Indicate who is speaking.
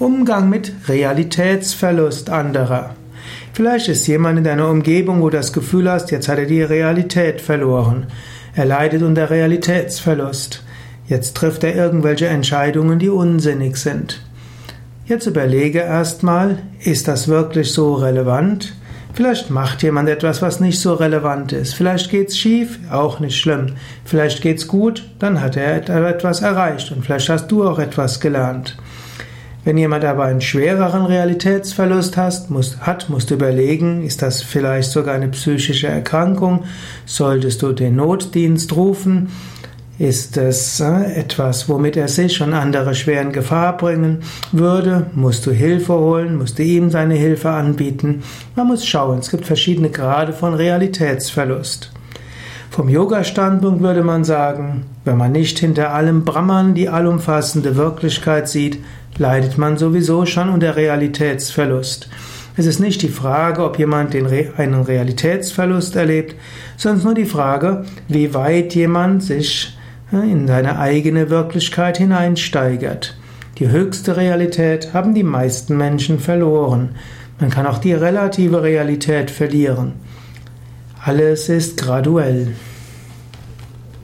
Speaker 1: Umgang mit Realitätsverlust anderer. Vielleicht ist jemand in deiner Umgebung, wo du das Gefühl hast, jetzt hat er die Realität verloren. Er leidet unter Realitätsverlust. Jetzt trifft er irgendwelche Entscheidungen, die unsinnig sind. Jetzt überlege erstmal, ist das wirklich so relevant? Vielleicht macht jemand etwas, was nicht so relevant ist. Vielleicht geht's schief, auch nicht schlimm. Vielleicht geht's gut, dann hat er etwas erreicht und vielleicht hast du auch etwas gelernt. Wenn jemand aber einen schwereren Realitätsverlust hat, musst, hat, musst du überlegen, ist das vielleicht sogar eine psychische Erkrankung? Solltest du den Notdienst rufen? Ist es äh, etwas, womit er sich und andere schwer in Gefahr bringen würde? Musst du Hilfe holen? Musst du ihm seine Hilfe anbieten? Man muss schauen. Es gibt verschiedene Grade von Realitätsverlust. Vom Yoga-Standpunkt würde man sagen, wenn man nicht hinter allem Brahman die allumfassende Wirklichkeit sieht, leidet man sowieso schon unter Realitätsverlust. Es ist nicht die Frage, ob jemand den, einen Realitätsverlust erlebt, sondern nur die Frage, wie weit jemand sich in seine eigene Wirklichkeit hineinsteigert. Die höchste Realität haben die meisten Menschen verloren. Man kann auch die relative Realität verlieren. Alles ist graduell.